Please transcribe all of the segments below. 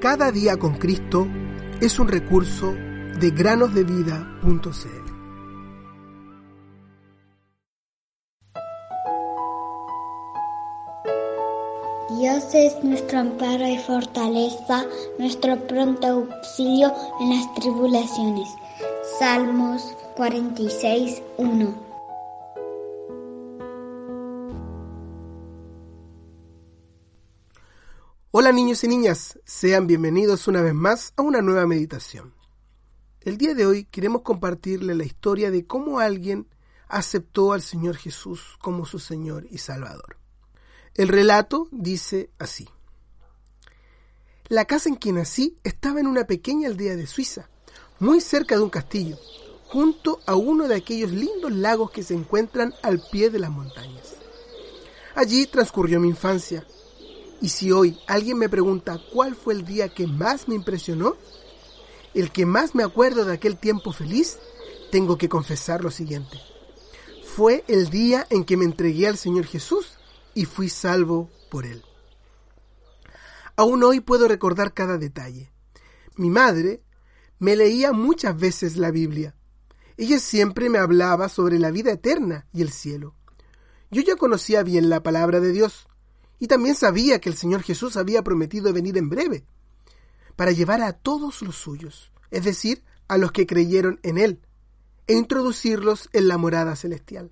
Cada día con Cristo es un recurso de granosdevida.cl. Dios es nuestro amparo y fortaleza, nuestro pronto auxilio en las tribulaciones. Salmos 46, 1. Hola niños y niñas, sean bienvenidos una vez más a una nueva meditación. El día de hoy queremos compartirle la historia de cómo alguien aceptó al Señor Jesús como su Señor y Salvador. El relato dice así. La casa en que nací estaba en una pequeña aldea de Suiza, muy cerca de un castillo, junto a uno de aquellos lindos lagos que se encuentran al pie de las montañas. Allí transcurrió mi infancia, y si hoy alguien me pregunta cuál fue el día que más me impresionó, el que más me acuerdo de aquel tiempo feliz, tengo que confesar lo siguiente. Fue el día en que me entregué al Señor Jesús y fui salvo por Él. Aún hoy puedo recordar cada detalle. Mi madre me leía muchas veces la Biblia. Ella siempre me hablaba sobre la vida eterna y el cielo. Yo ya conocía bien la palabra de Dios, y también sabía que el Señor Jesús había prometido venir en breve para llevar a todos los suyos, es decir, a los que creyeron en Él, e introducirlos en la morada celestial.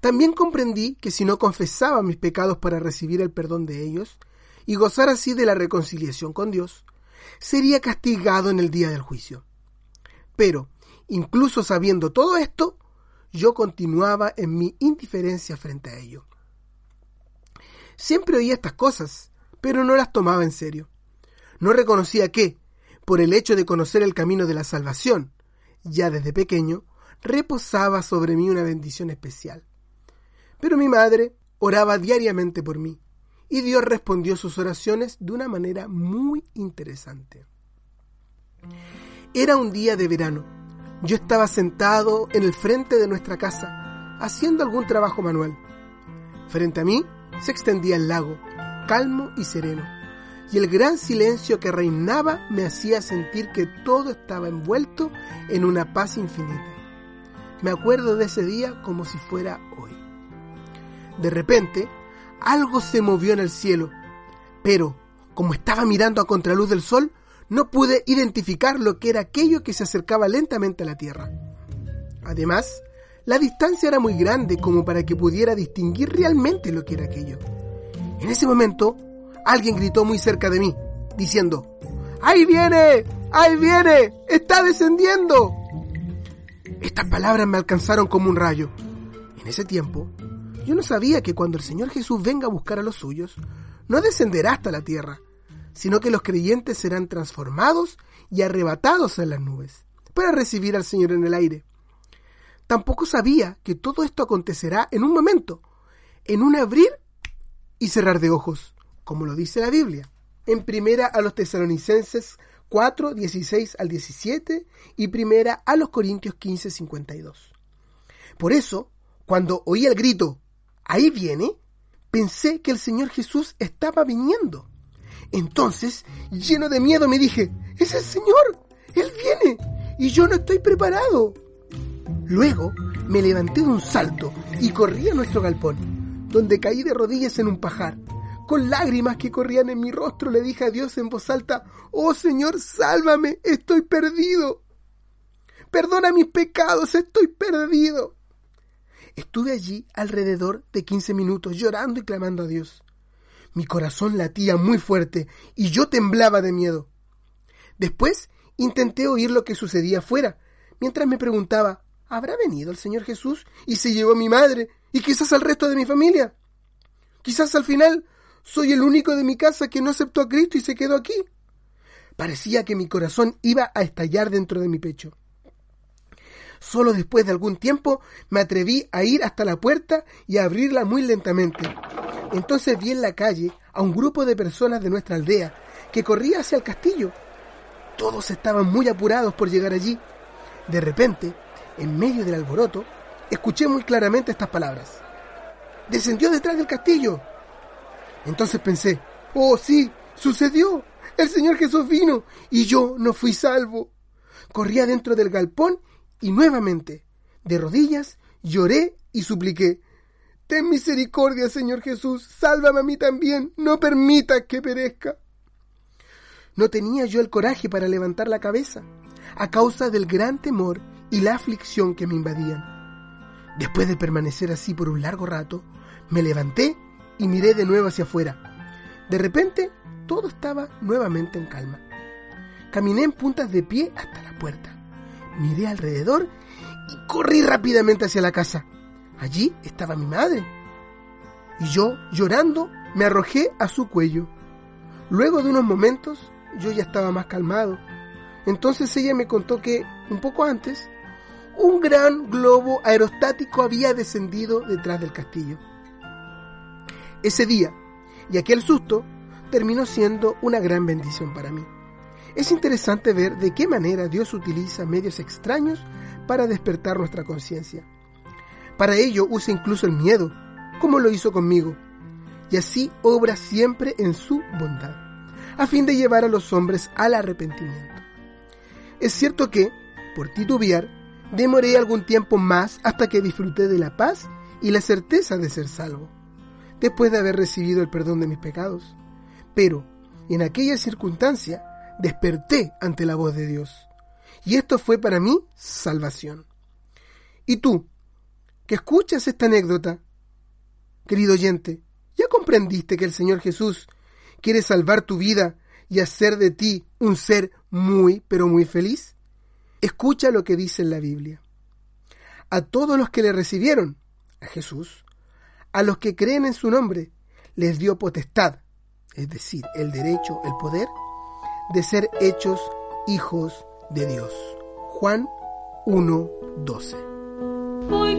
También comprendí que si no confesaba mis pecados para recibir el perdón de ellos y gozar así de la reconciliación con Dios, sería castigado en el día del juicio. Pero, incluso sabiendo todo esto, yo continuaba en mi indiferencia frente a ello. Siempre oía estas cosas, pero no las tomaba en serio. No reconocía que, por el hecho de conocer el camino de la salvación, ya desde pequeño, reposaba sobre mí una bendición especial. Pero mi madre oraba diariamente por mí, y Dios respondió sus oraciones de una manera muy interesante. Era un día de verano. Yo estaba sentado en el frente de nuestra casa, haciendo algún trabajo manual. Frente a mí se extendía el lago, calmo y sereno, y el gran silencio que reinaba me hacía sentir que todo estaba envuelto en una paz infinita. Me acuerdo de ese día como si fuera hoy. De repente, algo se movió en el cielo, pero como estaba mirando a contraluz del sol, no pude identificar lo que era aquello que se acercaba lentamente a la tierra. Además, la distancia era muy grande como para que pudiera distinguir realmente lo que era aquello. En ese momento, alguien gritó muy cerca de mí, diciendo, ¡Ahí viene! ¡Ahí viene! ¡Está descendiendo! Estas palabras me alcanzaron como un rayo. En ese tiempo, yo no sabía que cuando el Señor Jesús venga a buscar a los suyos, no descenderá hasta la tierra, sino que los creyentes serán transformados y arrebatados en las nubes, para recibir al Señor en el aire. Tampoco sabía que todo esto acontecerá en un momento, en un abrir y cerrar de ojos, como lo dice la Biblia. En primera a los tesalonicenses 4, 16 al 17 y primera a los Corintios 15, 52. Por eso, cuando oí el grito, ahí viene, pensé que el Señor Jesús estaba viniendo. Entonces, lleno de miedo, me dije, es el Señor, Él viene, y yo no estoy preparado. Luego me levanté de un salto y corrí a nuestro galpón, donde caí de rodillas en un pajar. Con lágrimas que corrían en mi rostro le dije a Dios en voz alta, Oh Señor, sálvame, estoy perdido. Perdona mis pecados, estoy perdido. Estuve allí alrededor de quince minutos llorando y clamando a Dios. Mi corazón latía muy fuerte y yo temblaba de miedo. Después intenté oír lo que sucedía afuera, mientras me preguntaba, ¿Habrá venido el Señor Jesús y se llevó a mi madre y quizás al resto de mi familia? Quizás al final soy el único de mi casa que no aceptó a Cristo y se quedó aquí. Parecía que mi corazón iba a estallar dentro de mi pecho. Solo después de algún tiempo me atreví a ir hasta la puerta y a abrirla muy lentamente. Entonces vi en la calle a un grupo de personas de nuestra aldea que corría hacia el castillo. Todos estaban muy apurados por llegar allí. De repente en medio del alboroto, escuché muy claramente estas palabras. Descendió detrás del castillo. Entonces pensé, oh sí, sucedió. el Señor Jesús vino y yo no fui salvo. Corrí adentro del galpón y nuevamente, de rodillas, lloré y supliqué. Ten misericordia, Señor Jesús, sálvame a mí también, no permitas que perezca. No tenía yo el coraje para levantar la cabeza, a causa del gran temor y la aflicción que me invadían. Después de permanecer así por un largo rato, me levanté y miré de nuevo hacia afuera. De repente, todo estaba nuevamente en calma. Caminé en puntas de pie hasta la puerta. Miré alrededor y corrí rápidamente hacia la casa. Allí estaba mi madre. Y yo, llorando, me arrojé a su cuello. Luego de unos momentos, yo ya estaba más calmado. Entonces ella me contó que, un poco antes, un gran globo aerostático había descendido detrás del castillo. Ese día y aquel susto terminó siendo una gran bendición para mí. Es interesante ver de qué manera Dios utiliza medios extraños para despertar nuestra conciencia. Para ello usa incluso el miedo, como lo hizo conmigo, y así obra siempre en su bondad, a fin de llevar a los hombres al arrepentimiento. Es cierto que, por titubear, demoré algún tiempo más hasta que disfruté de la paz y la certeza de ser salvo, después de haber recibido el perdón de mis pecados. Pero, en aquella circunstancia, desperté ante la voz de Dios. Y esto fue para mí salvación. ¿Y tú, que escuchas esta anécdota, querido oyente, ya comprendiste que el Señor Jesús quiere salvar tu vida y hacer de ti un ser muy, pero muy feliz? Escucha lo que dice en la Biblia. A todos los que le recibieron, a Jesús, a los que creen en su nombre, les dio potestad, es decir, el derecho, el poder, de ser hechos hijos de Dios. Juan 1.12. Voy